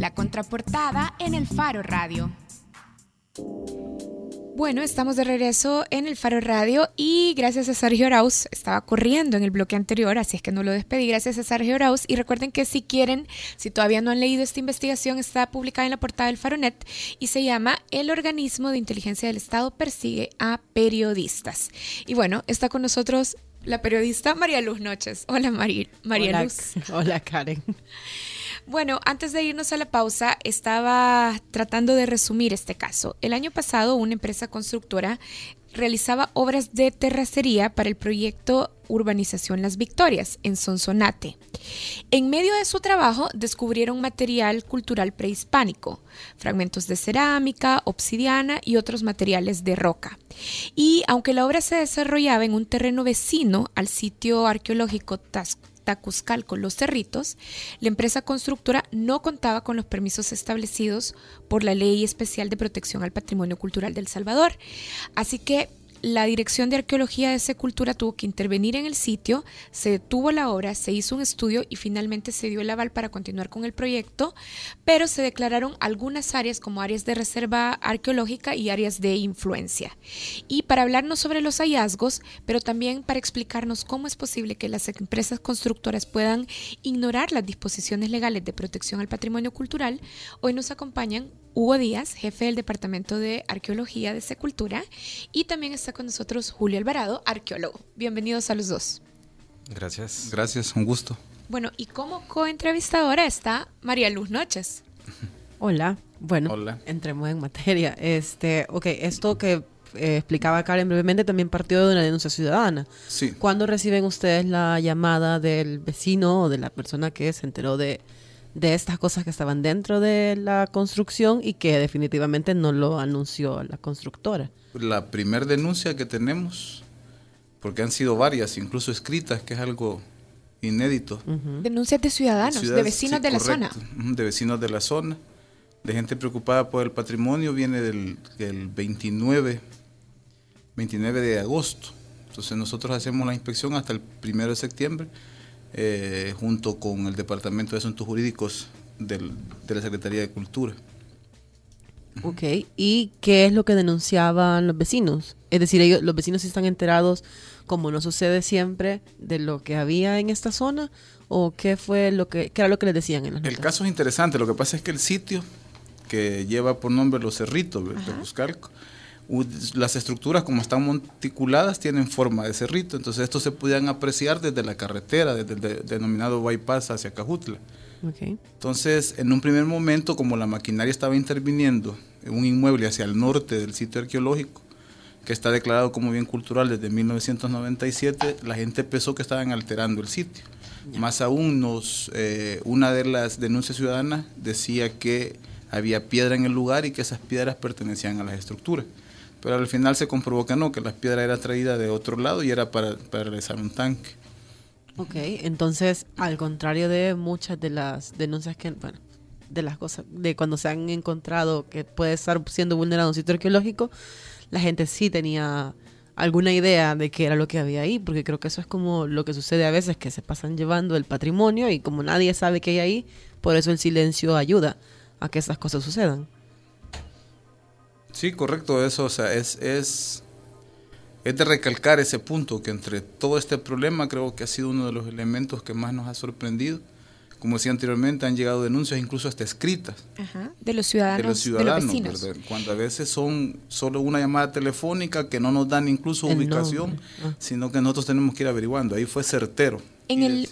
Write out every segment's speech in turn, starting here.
La contraportada en el Faro Radio. Bueno, estamos de regreso en el Faro Radio y gracias a Sergio Arauz, estaba corriendo en el bloque anterior, así es que no lo despedí, gracias a Sergio Arauz. Y recuerden que si quieren, si todavía no han leído esta investigación, está publicada en la portada del Faronet y se llama El organismo de inteligencia del Estado persigue a periodistas. Y bueno, está con nosotros la periodista María Luz Noches. Hola María, María Luz. Hola Karen. Bueno, antes de irnos a la pausa, estaba tratando de resumir este caso. El año pasado, una empresa constructora realizaba obras de terracería para el proyecto Urbanización Las Victorias en Sonsonate. En medio de su trabajo descubrieron material cultural prehispánico, fragmentos de cerámica, obsidiana y otros materiales de roca. Y aunque la obra se desarrollaba en un terreno vecino al sitio arqueológico Tasco, Tacuzcalco, Los Cerritos, la empresa constructora no contaba con los permisos establecidos por la Ley Especial de Protección al Patrimonio Cultural del Salvador. Así que la Dirección de Arqueología de Secultura tuvo que intervenir en el sitio, se detuvo la obra, se hizo un estudio y finalmente se dio el aval para continuar con el proyecto, pero se declararon algunas áreas como áreas de reserva arqueológica y áreas de influencia. Y para hablarnos sobre los hallazgos, pero también para explicarnos cómo es posible que las empresas constructoras puedan ignorar las disposiciones legales de protección al patrimonio cultural, hoy nos acompañan Hugo Díaz, jefe del Departamento de Arqueología de Secultura, y también está con nosotros Julio Alvarado, arqueólogo. Bienvenidos a los dos. Gracias. Gracias, un gusto. Bueno, y como coentrevistadora está María Luz Noches. Hola. Bueno, entremos en materia. Este, ok, esto que eh, explicaba Karen brevemente también partió de una denuncia ciudadana. Sí. ¿Cuándo reciben ustedes la llamada del vecino o de la persona que se enteró de de estas cosas que estaban dentro de la construcción y que definitivamente no lo anunció la constructora. La primera denuncia que tenemos, porque han sido varias, incluso escritas, que es algo inédito. Denuncias de ciudadanos, de vecinos de la zona. De vecinos de la zona, de gente preocupada por el patrimonio, viene del, del 29, 29 de agosto. Entonces nosotros hacemos la inspección hasta el 1 de septiembre eh, junto con el Departamento de Asuntos Jurídicos del, de la Secretaría de Cultura. Ok, ¿y qué es lo que denunciaban los vecinos? Es decir, ellos, los vecinos están enterados, como no sucede siempre, de lo que había en esta zona, o qué fue lo que, qué era lo que les decían en las El caso es interesante, lo que pasa es que el sitio que lleva por nombre Los Cerritos de Buscalco, las estructuras como están monticuladas tienen forma de cerrito, entonces estos se podían apreciar desde la carretera, desde el denominado bypass hacia Cajutla. Entonces, en un primer momento, como la maquinaria estaba interviniendo en un inmueble hacia el norte del sitio arqueológico, que está declarado como bien cultural desde 1997, la gente pensó que estaban alterando el sitio. Más aún, nos, eh, una de las denuncias ciudadanas decía que había piedra en el lugar y que esas piedras pertenecían a las estructuras pero al final se comprobó que no, que la piedra era traída de otro lado y era para, para realizar un tanque. Ok, entonces, al contrario de muchas de las denuncias que, bueno, de las cosas, de cuando se han encontrado que puede estar siendo vulnerado un sitio arqueológico, la gente sí tenía alguna idea de qué era lo que había ahí, porque creo que eso es como lo que sucede a veces, que se pasan llevando el patrimonio y como nadie sabe qué hay ahí, por eso el silencio ayuda a que esas cosas sucedan. Sí, correcto, eso, o sea, es, es, es de recalcar ese punto, que entre todo este problema creo que ha sido uno de los elementos que más nos ha sorprendido. Como decía anteriormente, han llegado denuncias incluso hasta escritas. de los ciudadanos, de los, ciudadanos, Cuando a veces son solo una llamada telefónica que no nos dan incluso ubicación, ah. sino que nosotros tenemos que ir averiguando. Ahí fue certero. En el,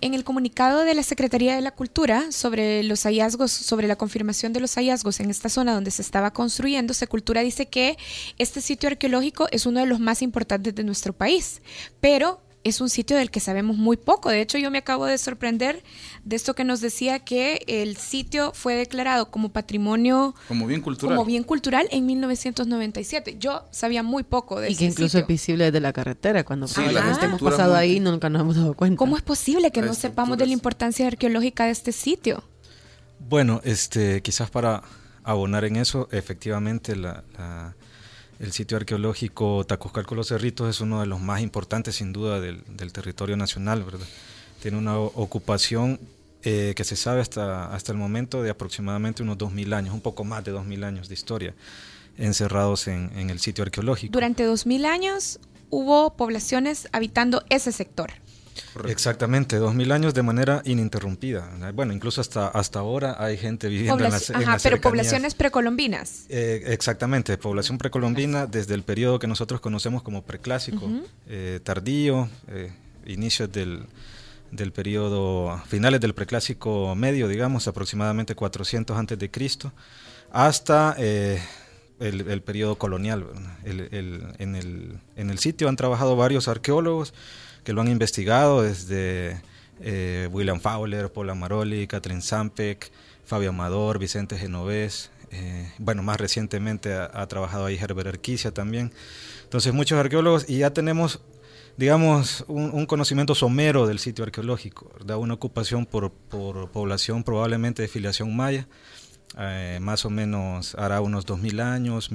en el comunicado de la Secretaría de la Cultura sobre los hallazgos, sobre la confirmación de los hallazgos en esta zona donde se estaba construyendo, Secultura dice que este sitio arqueológico es uno de los más importantes de nuestro país, pero es un sitio del que sabemos muy poco. De hecho, yo me acabo de sorprender de esto que nos decía que el sitio fue declarado como patrimonio como bien cultural, como bien cultural en 1997. Yo sabía muy poco de y que incluso es visible desde la carretera cuando sí, hemos pasado ahí nunca nos hemos dado cuenta. ¿Cómo es posible que no sepamos de la importancia arqueológica de este sitio? Bueno, este, quizás para abonar en eso, efectivamente la el sitio arqueológico Tacuzcalco Los Cerritos es uno de los más importantes sin duda del, territorio nacional, ¿verdad? Tiene una ocupación eh, que se sabe hasta, hasta el momento de aproximadamente unos 2.000 años, un poco más de 2.000 años de historia encerrados en, en el sitio arqueológico. Durante 2.000 años hubo poblaciones habitando ese sector. Exactamente, dos mil años de manera ininterrumpida. Bueno, incluso hasta, hasta ahora hay gente viviendo en las, en Ajá, pero poblaciones precolombinas. Eh, exactamente, población precolombina desde el periodo que nosotros conocemos como preclásico, eh, tardío, eh, inicios del, del periodo, finales del preclásico medio, digamos, aproximadamente 400 antes de Cristo, hasta el, el, periodo colonial. El, el, en, el, en el sitio han trabajado varios arqueólogos que lo han investigado desde eh, William Fowler, Paul Amaroli, Catherine Sampek, Fabio Amador, Vicente Genovés, eh, bueno, más recientemente ha, trabajado ahí Herbert Erquicia también. Entonces muchos arqueólogos y ya tenemos, digamos, un, conocimiento somero del sitio arqueológico, ¿verdad? una ocupación por, por población probablemente de filiación maya, eh, más o menos hará unos 2000 años,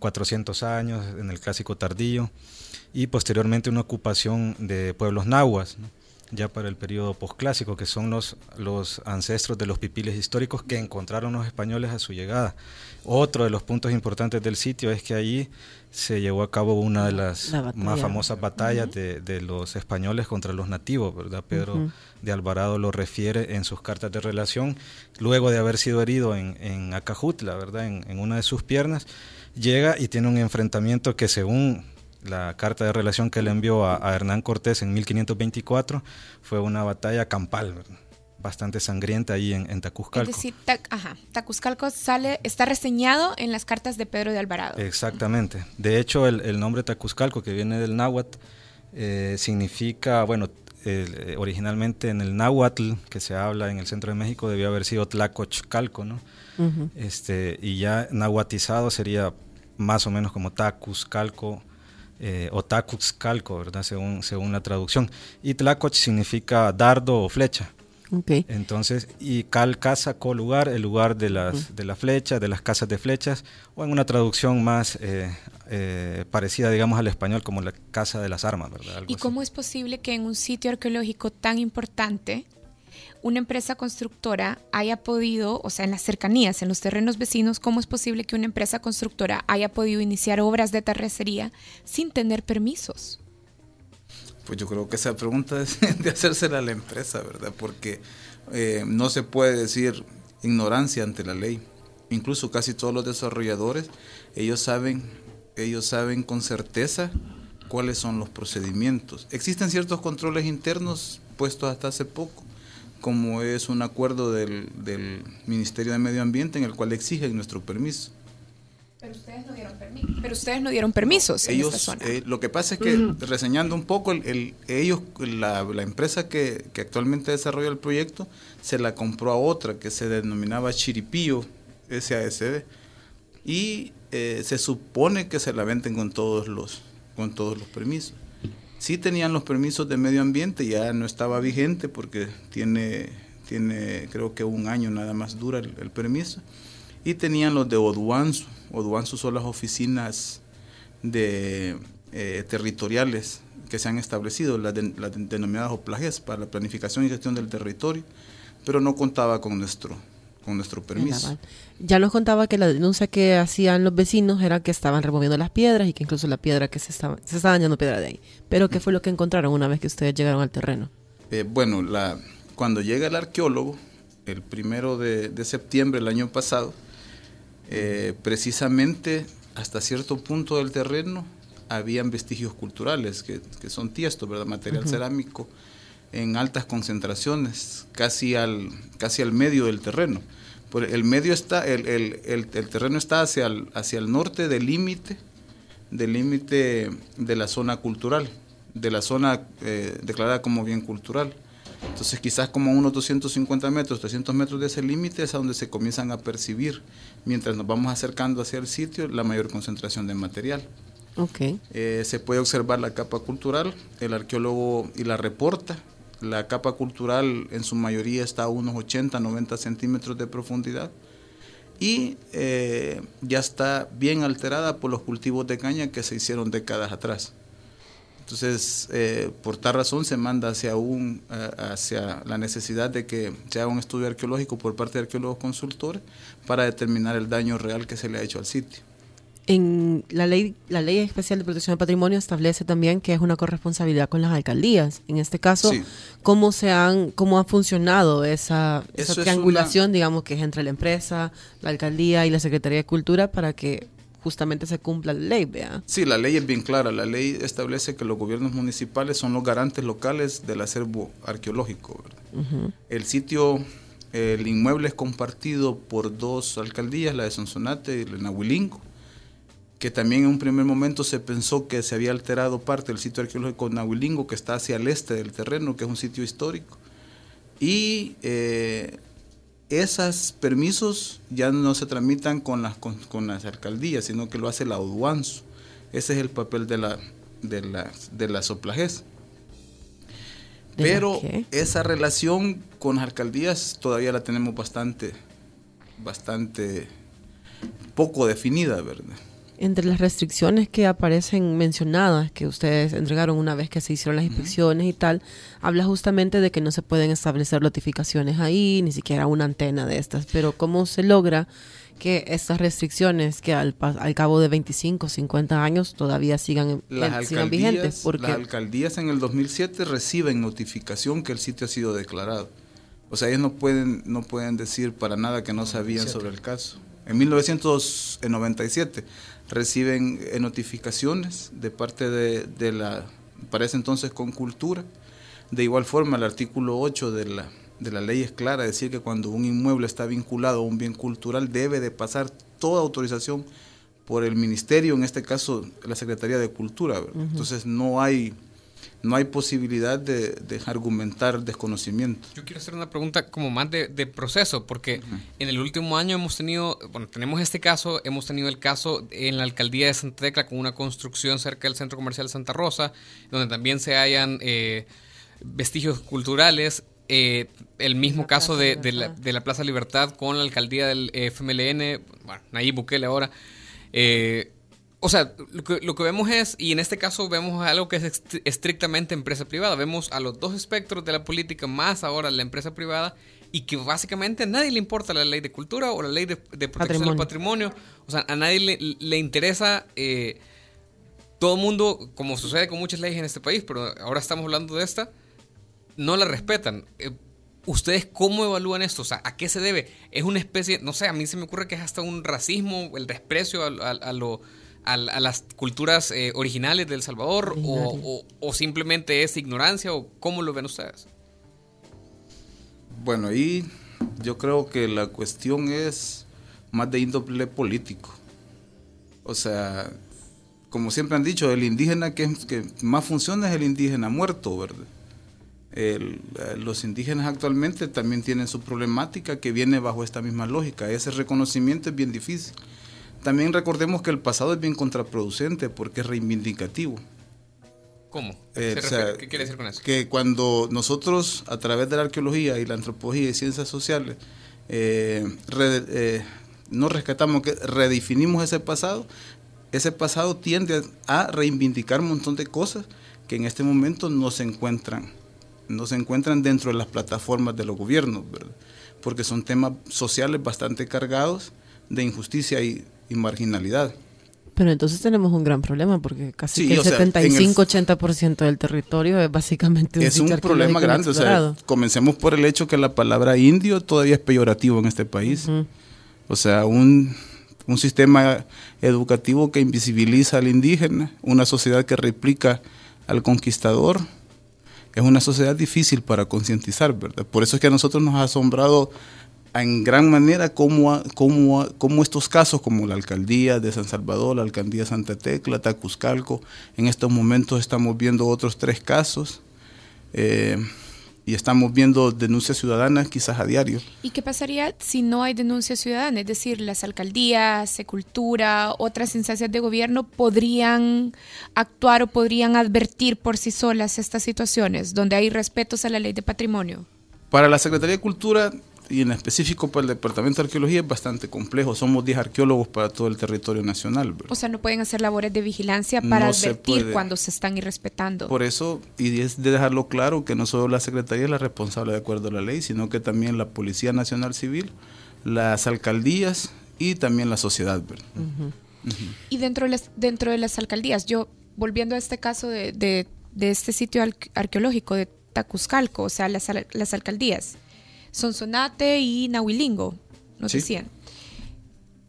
1400 años en el clásico tardío y posteriormente una ocupación de pueblos nahuas, ya para el periodo posclásico, que son los, los ancestros de los pipiles históricos que encontraron los españoles a su llegada. Otro de los puntos importantes del sitio es que allí se llevó a cabo una de las más famosas batallas de, de, los españoles contra los nativos, ¿verdad? Pedro de Alvarado lo refiere en sus cartas de relación, luego de haber sido herido en, en Acajutla, ¿verdad? En, en una de sus piernas, llega y tiene un enfrentamiento que según la carta de relación que le envió a, Hernán Cortés en 1524 fue una batalla campal, bastante sangrienta ahí en, en Tacuzcalco. Es decir, ajá, Tacuzcalco sale, está reseñado en las cartas de Pedro de Alvarado. Exactamente. De hecho, el, nombre Tacuzcalco, que viene del náhuatl, eh, significa, bueno, eh, originalmente en el náhuatl que se habla en el centro de México debió haber sido Tlacochcalco, ¿no? este, y ya nahuatizado sería más o menos como Tacuzcalco eh, Calco, ¿verdad? Según, según la traducción. Y Tlacoch significa dardo o flecha. Okay. Entonces, y cal casa, co lugar, el lugar de las de la flecha, de las casas de flechas, o en una traducción más eh, eh, parecida, digamos, al español, como la casa de las armas, ¿verdad? ¿Y cómo es posible que en un sitio arqueológico tan importante una empresa constructora haya podido, o sea, en las cercanías, en los terrenos vecinos, ¿cómo es posible que una empresa constructora haya podido iniciar obras de terracería sin tener permisos? Pues yo creo que esa pregunta es de hacérsela a la empresa, ¿verdad? Porque eh, no se puede decir ignorancia ante la ley. Incluso casi todos los desarrolladores, ellos saben, ellos saben con certeza cuáles son los procedimientos. Existen ciertos controles internos puestos hasta hace poco, como es un acuerdo del, del, Ministerio de Medio Ambiente en el cual exigen nuestro permiso. Pero ustedes no dieron, Pero ustedes no dieron permisos ellos, esta zona. Eh, lo que pasa es que, reseñando un poco, el, ellos, la, la empresa que, que, actualmente desarrolla el proyecto, se la compró a otra que se denominaba Chiripío SASD. Y eh, se supone que se la venden con todos los, con todos los permisos. Sí tenían los permisos de medio ambiente, ya no estaba vigente porque tiene, tiene creo que un año nada más dura el, permiso. Y tenían los de Oduanzu. Oduanzu son las oficinas de, eh, territoriales que se han establecido, las, denominadas OPLAGES, para la planificación y gestión del territorio, pero no contaba con nuestro, con nuestro permiso. Ya nos contaba que la denuncia que hacían los vecinos era que estaban removiendo las piedras y que incluso la piedra que se estaba, se estaba dañando piedra de ahí. Pero ¿qué fue lo que encontraron una vez que ustedes llegaron al terreno? Eh, bueno, la, cuando llega el arqueólogo, el primero de, septiembre del año pasado, eh, precisamente hasta cierto punto del terreno habían vestigios culturales, que, son tiesto, ¿verdad? material cerámico en altas concentraciones, casi al, casi al medio del terreno. el medio está, el, el, el, terreno está hacia el, hacia el norte del límite, del límite de la zona cultural, de la zona eh, declarada como bien cultural. Entonces quizás como unos 250 metros, 300 metros de ese límite es a donde se comienzan a percibir, mientras nos vamos acercando hacia el sitio, la mayor concentración de material. Okay. Eh, se puede observar la capa cultural, el arqueólogo y la reporta, la capa cultural en su mayoría está a unos 80, 90 centímetros de profundidad y eh, ya está bien alterada por los cultivos de caña que se hicieron décadas atrás. Entonces, eh, por tal razón se manda hacia, un, hacia la necesidad de que se haga un estudio arqueológico por parte de arqueólogos consultores para determinar el daño real que se le ha hecho al sitio. En la ley, la ley especial de protección del patrimonio establece también que es una corresponsabilidad con las alcaldías. En este caso, ¿cómo se han, cómo ha funcionado esa, triangulación, digamos, que es entre la empresa, la alcaldía y la Secretaría de Cultura para que justamente se cumpla la ley, vea. Sí, la ley es bien clara. La ley establece que los gobiernos municipales son los garantes locales del acervo arqueológico. El sitio, el inmueble es compartido por dos alcaldías, la de Sonsonate y la de Nahuilingo, que también en un primer momento se pensó que se había alterado parte del sitio arqueológico Nahuilingo, que está hacia el este del terreno, que es un sitio histórico. Y eh, esos permisos ya no se tramitan con las, con, las alcaldías, sino que lo hace la Oduanzo. Ese es el papel de la, de la, de la soplajez. Pero esa relación con las alcaldías todavía la tenemos bastante, bastante poco definida, ¿verdad? Entre las restricciones que aparecen mencionadas, que ustedes entregaron una vez que se hicieron las inspecciones y tal, habla justamente de que no se pueden establecer notificaciones ahí, ni siquiera una antena de estas. Pero ¿cómo se logra que estas restricciones que al, al cabo de 25, 50 años todavía sigan, las sigan vigentes? Porque las alcaldías en el 2007 reciben notificación que el sitio ha sido declarado. O sea, ellos no pueden, no pueden decir para nada que no sabían sobre el caso. En 1997 reciben eh, notificaciones de parte de, la, parece entonces con cultura. De igual forma, el artículo 8 de la, de la ley es clara, decir que cuando un inmueble está vinculado a un bien cultural debe de pasar toda autorización por el ministerio, en este caso la Secretaría de Cultura. Entonces no hay no hay posibilidad de, argumentar desconocimiento. Yo quiero hacer una pregunta como más de, proceso, porque en el último año hemos tenido, bueno, tenemos este caso, hemos tenido el caso en la alcaldía de Santa Tecla con una construcción cerca del centro comercial Santa Rosa, donde también se hallan eh, vestigios culturales. Eh, el mismo caso de, la, de, la, Plaza Libertad con la alcaldía del FMLN, bueno, Nayib Bukele ahora. Eh, o sea, lo que, vemos es, y en este caso vemos algo que es estrictamente empresa privada. Vemos a los dos espectros de la política, más ahora la empresa privada, y que básicamente a nadie le importa la ley de cultura o la ley de, protección del patrimonio. O sea, a nadie le, interesa. Eh, todo el mundo, como sucede con muchas leyes en este país, pero ahora estamos hablando de esta, no la respetan. Eh, ¿Ustedes cómo evalúan esto? O sea, ¿a qué se debe? Es una especie, no sé, a mí se me ocurre que es hasta un racismo, el desprecio a lo a, las culturas eh, originales de El Salvador o, simplemente es ignorancia o cómo lo ven ustedes? Bueno, ahí yo creo que la cuestión es más de índole político. O sea, como siempre han dicho, el indígena que, que más funciona es el indígena muerto, ¿verdad? los indígenas actualmente también tienen su problemática que viene bajo esta misma lógica. Ese reconocimiento es bien difícil. También recordemos que el pasado es bien contraproducente porque es reivindicativo. ¿Cómo? Eh, ¿Qué quiere decir con eso? Que cuando nosotros, a través de la arqueología y la antropología y ciencias sociales, eh, eh, no rescatamos, que redefinimos ese pasado, ese pasado tiende a reivindicar un montón de cosas que en este momento no se encuentran, no se encuentran dentro de las plataformas de los gobiernos, ¿verdad? porque son temas sociales bastante cargados de injusticia y y marginalidad. Pero entonces tenemos un gran problema porque casi que el 75-80% del territorio es básicamente un Es un problema grande. O sea, comencemos por el hecho que la palabra indio todavía es peyorativo en este país. O sea, un, un sistema educativo que invisibiliza al indígena, una sociedad que replica al conquistador, es una sociedad difícil para concientizar, ¿verdad? Por eso es que a nosotros nos ha asombrado en gran manera cómo, cómo, cómo, estos casos, como la alcaldía de San Salvador, la alcaldía de Santa Tecla, Tacuzcalco, en estos momentos estamos viendo otros tres casos eh, y estamos viendo denuncias ciudadanas quizás a diario. ¿Y qué pasaría si no hay denuncia ciudadana? Es decir, las alcaldías, Secultura, otras instancias de gobierno podrían actuar o podrían advertir por sí solas estas situaciones donde hay respetos a la ley de patrimonio. Para la Secretaría de Cultura y en específico para el Departamento de Arqueología es bastante complejo. Somos 10 arqueólogos para todo el territorio nacional. ¿verdad? O sea, no pueden hacer labores de vigilancia para No advertir cuando se están irrespetando. Por eso, y es de dejarlo claro que no solo la Secretaría es la responsable de acuerdo a la ley, sino que también la Policía Nacional Civil, las alcaldías y también la sociedad. ¿verdad? Y dentro de las, dentro de las alcaldías, yo, volviendo a este caso de, de- de este sitio arqueológico de Tacuzcalco, o sea, las, las alcaldías, Sonsonate y Nahuilingo, nos Sí. decían.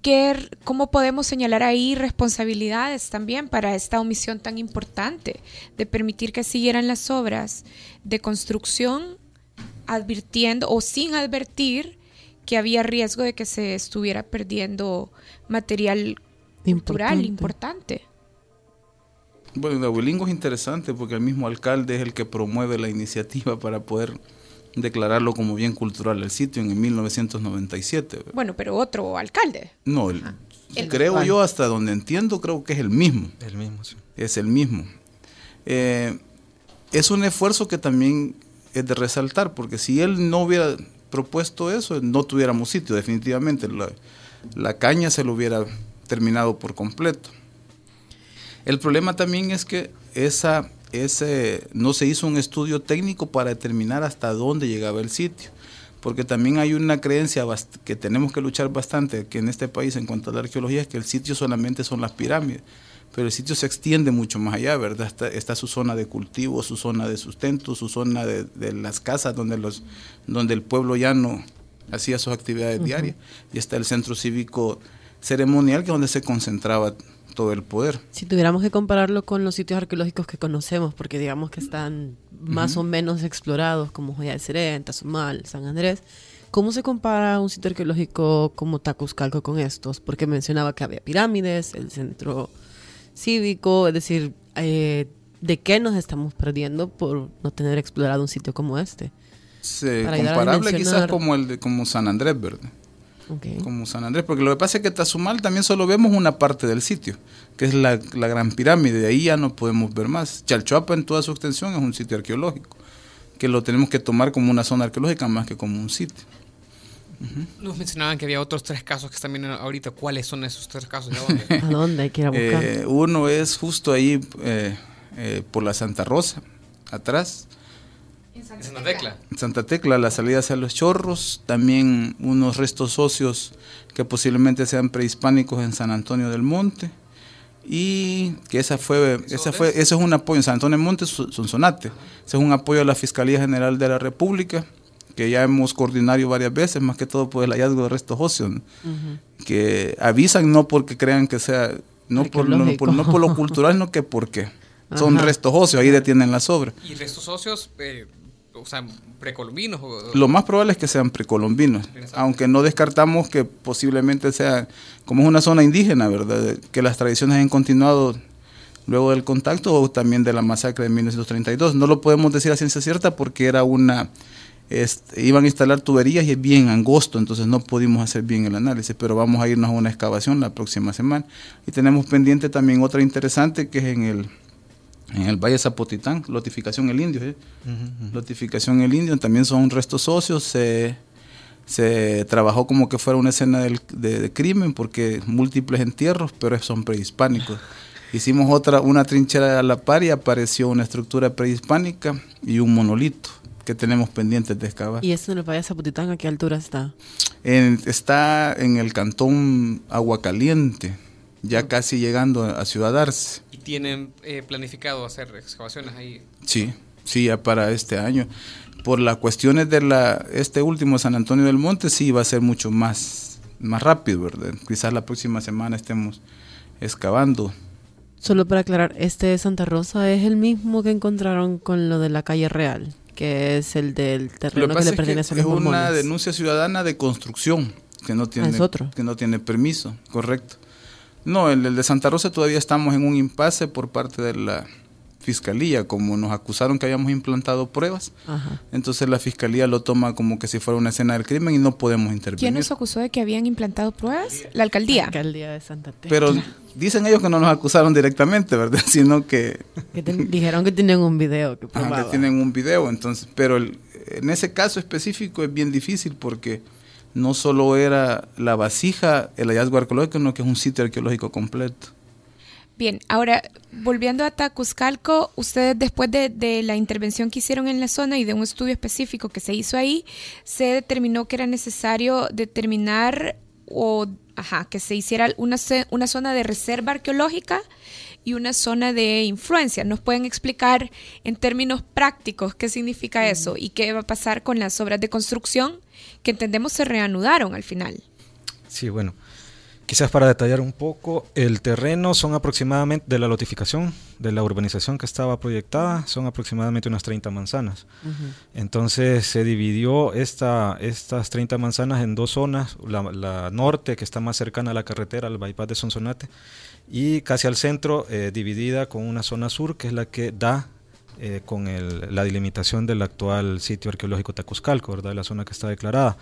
¿Qué ¿Cómo podemos señalar ahí responsabilidades también para esta omisión tan importante de permitir que siguieran las obras de construcción advirtiendo o sin advertir que había riesgo de que se estuviera perdiendo material cultural Importante. importante. Bueno, Nahuelingo es interesante porque el mismo alcalde es el que promueve la iniciativa para poder declararlo como bien cultural el sitio en el 1997. ¿verdad? Bueno, pero otro alcalde. No, el- El- creo actual. yo hasta donde entiendo, creo que es el mismo. El mismo, sí. es el mismo. Eh, es un esfuerzo que también es de resaltar, porque si él no hubiera propuesto eso, no tuviéramos sitio, definitivamente. La, la caña se lo hubiera terminado por completo. El problema también es que esa, ese, no se hizo un estudio técnico para determinar hasta dónde llegaba el sitio. Porque también hay una creencia que tenemos que luchar bastante aquí en este país en cuanto a la arqueología, es que el sitio solamente son las pirámides. Pero el sitio se extiende mucho más allá, ¿verdad? Está, está su zona de cultivo, su zona de sustento, su zona de, de las casas donde, los, donde el pueblo llano hacía sus actividades diarias. Y está el centro cívico ceremonial, que es donde se concentraba todo el poder. Si tuviéramos que compararlo con los sitios arqueológicos que conocemos, porque digamos que están más o menos explorados, como Joya de Serén, Tazumal, San Andrés, ¿cómo se compara un sitio arqueológico como Tacuzcalco con estos? Porque mencionaba que había pirámides, el centro cívico, es decir, eh, ¿de qué nos estamos perdiendo por no tener explorado un sitio como este? A comparable quizás como el de como San Andrés, ¿verdad? Ok. Como San Andrés, porque lo que pasa es que Tazumal también solo vemos una parte del sitio, que es la, la gran pirámide, de ahí ya no podemos ver más. Chalchuapa en toda su extensión es un sitio arqueológico, que lo tenemos que tomar como una zona arqueológica más que como un sitio. Nos mencionaban que había otros tres casos que están viendo ahorita. ¿Cuáles son esos tres casos? ¿De dónde? ¿A dónde hay que ir a buscar? Eh, uno es justo ahí eh, eh, por la Santa Rosa, atrás. En Santa Tecla. En Santa Tecla, la salida hacia los chorros, también unos restos óseos que posiblemente sean prehispánicos en San Antonio del Monte. Y que esa fue, esa fue, eso es un apoyo en San Antonio del Monte, Son- Sonsonate. Ese es un apoyo a la Fiscalía General de la República, que ya hemos coordinado varias veces, más que todo por el hallazgo de restos óseos, que avisan no porque crean que sea, no por, no, por, no por lo cultural, no que porque son Ajá. restos óseos, ahí detienen las obras. ¿Y restos socios, eh, o sea, precolombinos? O, Lo más probable es que sean precolombinos, aunque no descartamos que posiblemente sea, como es una zona indígena, ¿verdad? Que las tradiciones han continuado luego del contacto o también de la masacre de 1932. No lo podemos decir a ciencia cierta porque era una, este, iban a instalar tuberías y es bien angosto, entonces no pudimos hacer bien el análisis, pero vamos a irnos a una excavación la próxima semana. Y tenemos pendiente también otra interesante que es en el, en el Valle Zapotitán, lotificación el indio. ¿eh? Lotificación el indio, también son restos óseos, se, se trabajó como que fuera una escena del- de, de crimen porque múltiples entierros, pero son prehispánicos. Hicimos otra, una trinchera a la par y apareció una estructura prehispánica y un monolito que tenemos pendientes de excavar. ¿Y esto en el Valle Zapotitán a qué altura está? En- está en el cantón Aguacaliente, ya casi llegando a Ciudad Arce. ¿Y tienen eh, planificado hacer excavaciones ahí? Sí, sí, ya para este año. Por las cuestiones de la este último San Antonio del Monte, sí va a ser mucho más, más rápido, ¿verdad? Quizás la próxima semana estemos excavando. Solo para aclarar, este de Santa Rosa es el mismo que encontraron con lo de la calle Real, que es el del Lo terreno que, le es que pertenece a es los una mormones. denuncia ciudadana de construcción que no tiene, Ah, es otro. que no tiene permiso, correcto. No, el, el de Santa Rosa todavía estamos en un impasse por parte de la fiscalía, como nos acusaron que habíamos implantado pruebas. Ajá. Entonces la fiscalía lo toma como que si fuera una escena del crimen y no podemos intervenir. ¿Quién nos acusó de que habían implantado pruebas? La alcaldía. Alcaldía de Santa Tecla. Pero dicen ellos que no nos acusaron directamente, ¿verdad? Sino que, Que ten- dijeron que tenían un video que ajá, que tienen un video, entonces, pero el, en ese caso específico es bien difícil porque no solo era la vasija el hallazgo arqueológico, sino que es un sitio arqueológico completo. Bien, ahora volviendo a Tacuzcalco, ustedes después de, la intervención que hicieron en la zona y de un estudio específico que se hizo ahí, se determinó que era necesario determinar o ajá, que se hiciera una, una zona de reserva arqueológica y una zona de influencia. ¿Nos pueden explicar en términos prácticos qué significa eso y qué va a pasar con las obras de construcción que entendemos se reanudaron al final? Sí, bueno. Quizás para detallar un poco, el terreno son aproximadamente, de la lotificación, de la urbanización que estaba proyectada, son aproximadamente unas 30 manzanas. Entonces se dividió esta, estas 30 manzanas en dos zonas, la, norte que está más cercana a la carretera, al bypass de Sonsonate, y casi al centro, eh, dividida con una zona sur que es la que da eh, con la delimitación del actual sitio arqueológico Tacuzcalco, ¿verdad? la zona que está declarada.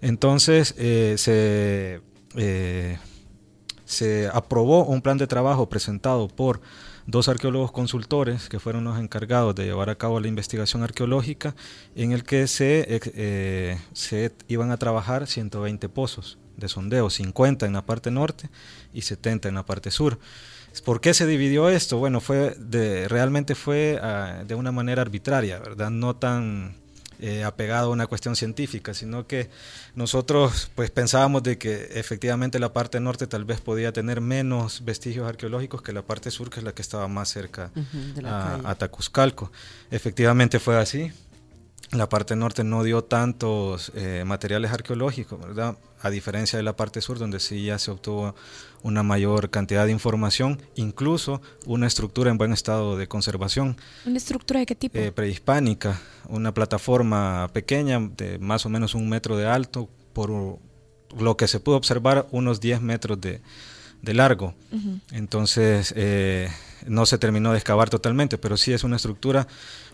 Entonces eh, se eh, se aprobó un plan de trabajo presentado por dos arqueólogos consultores que fueron los encargados de llevar a cabo la investigación arqueológica en el que se, se iban a trabajar 120 pozos de sondeo, 50 en la parte norte y 70 en la parte sur. ¿Por qué se dividió esto? Bueno, fue de, realmente fue ah, de una manera arbitraria, ¿verdad? No tan eh, apegado a una cuestión científica, sino que nosotros pues pensábamos de que efectivamente la parte norte tal vez podía tener menos vestigios arqueológicos que la parte sur, que es la que estaba más cerca a, a Tacuzcalco. Efectivamente fue así. La parte norte no dio tantos eh, materiales arqueológicos, ¿verdad? A diferencia de la parte sur, donde sí ya se obtuvo una mayor cantidad de información, incluso una estructura en buen estado de conservación. ¿Una estructura de qué tipo? Eh, prehispánica, una plataforma pequeña de más o menos un metro de alto, por lo que se pudo observar unos 10 metros de, largo. Entonces, eh, no se terminó de excavar totalmente, pero sí es una estructura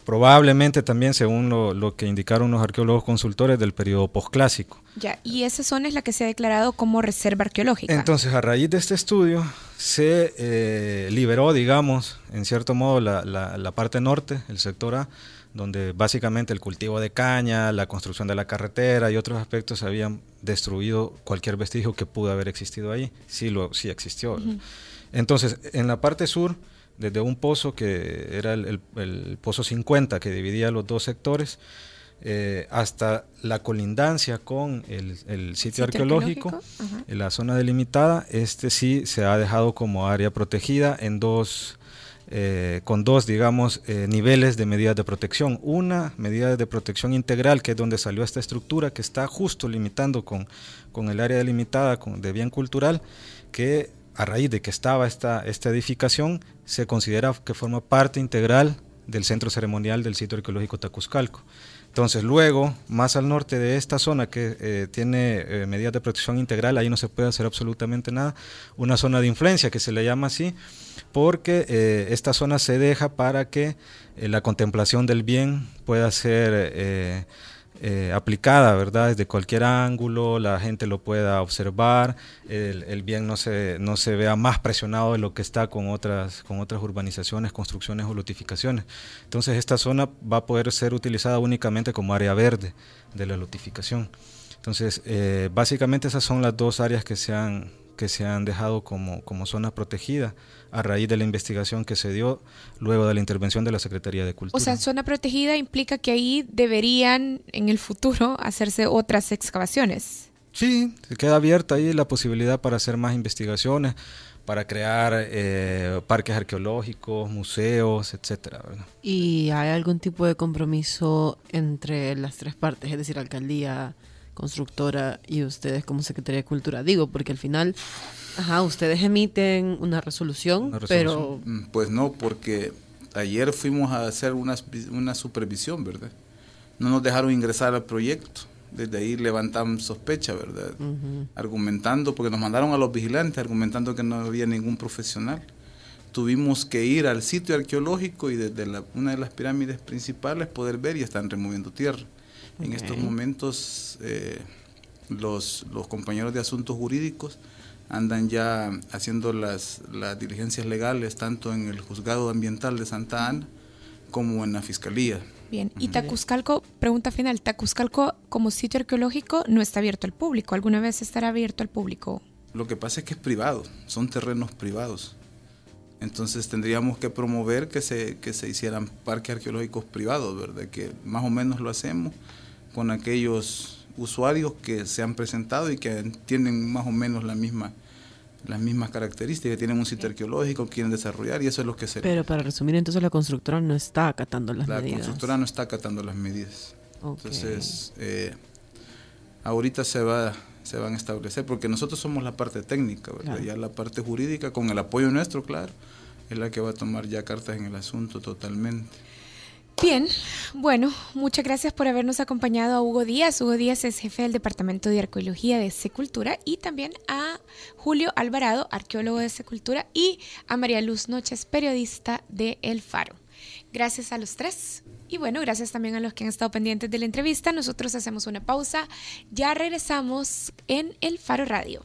probablemente también según lo, que indicaron los arqueólogos consultores del periodo posclásico. Ya, y esa zona es la que se ha declarado como reserva arqueológica. Entonces, a raíz de este estudio, se eh, liberó, digamos, en cierto modo, la, la, parte norte, el sector A, donde básicamente el cultivo de caña, la construcción de la carretera y otros aspectos habían destruido cualquier vestigio que pudo haber existido ahí. Sí, lo, sí existió. Entonces, en la parte sur, desde un pozo que era el, pozo 50 que dividía los dos sectores, eh, hasta la colindancia con el, sitio, arqueológico, en la zona delimitada, este sí se ha dejado como área protegida en dos, eh, con dos, digamos, eh, niveles de medidas de protección. Una medida de protección integral, que es donde salió esta estructura, que está justo limitando con, con el área delimitada con, de bien cultural, que a raíz de que estaba esta, esta edificación, se considera que forma parte integral del centro ceremonial del sitio arqueológico Tacuzcalco. Entonces, luego, más al norte de esta zona que eh, tiene eh, medidas de protección integral, ahí no se puede hacer absolutamente nada, una zona de influencia que se le llama así, porque eh, esta zona se deja para que la contemplación del bien pueda ser eh, aplicada, ¿verdad? Desde cualquier ángulo, la gente lo pueda observar, el, bien no se, no se vea más presionado de lo que está con otras, con otras urbanizaciones, construcciones o lotificaciones. Entonces esta zona va a poder ser utilizada únicamente como área verde de la lotificación. Entonces, eh, básicamente esas son las dos áreas que se han, que se han dejado como, como zona protegida a raíz de la investigación que se dio luego de la intervención de la Secretaría de Cultura. O sea, zona protegida implica que ahí deberían en el futuro hacerse otras excavaciones. Sí, se queda abierta ahí la posibilidad para hacer más investigaciones, para crear eh, parques arqueológicos, museos, etcétera. ¿Y hay algún tipo de compromiso entre las tres partes, es decir, alcaldía, constructora y ustedes como Secretaría de Cultura? Digo, porque al final Ajá, ustedes emiten una resolución, pero... Mm, pues no, porque ayer fuimos a hacer una, una supervisión, ¿verdad? No nos dejaron ingresar al proyecto. Desde ahí levantaron sospecha, ¿verdad? Argumentando, porque nos mandaron a los vigilantes, argumentando que no había ningún profesional. Tuvimos que ir al sitio arqueológico y desde una de las pirámides principales poder ver y están removiendo tierra. En estos momentos, eh, los, los compañeros de asuntos jurídicos andan ya haciendo las, las diligencias legales tanto en el juzgado ambiental de Santa Ana como en la fiscalía. Bien, y Tacuzcalco, pregunta final, Tacuzcalco como sitio arqueológico no está abierto al público, ¿alguna vez estará abierto al público? Lo que pasa es que es privado, son terrenos privados. Entonces tendríamos que promover que se, que se hicieran parques arqueológicos privados, ¿verdad? Que más o menos lo hacemos con aquellos usuarios que se han presentado y que tienen más o menos la misma las mismas características, tienen un sitio arqueológico, quieren desarrollar y eso es lo que se... Pero para resumir, entonces la constructora no está acatando las la medidas. La constructora no está acatando las medidas. Entonces, eh, ahorita se va se van a establecer, porque nosotros somos la parte técnica, ¿verdad? ya la parte jurídica, con el apoyo nuestro, claro, es la que va a tomar ya cartas en el asunto totalmente. Bien, bueno, muchas gracias por habernos acompañado a Hugo Díaz. Hugo Díaz es jefe del Departamento de Arqueología de Secultura y también a Julio Alvarado, arqueólogo de Secultura, y a María Luz Noches, periodista de El Faro. Gracias a los tres. Y bueno, gracias también a los que han estado pendientes de la entrevista. Nosotros hacemos una pausa. Ya regresamos en El Faro Radio.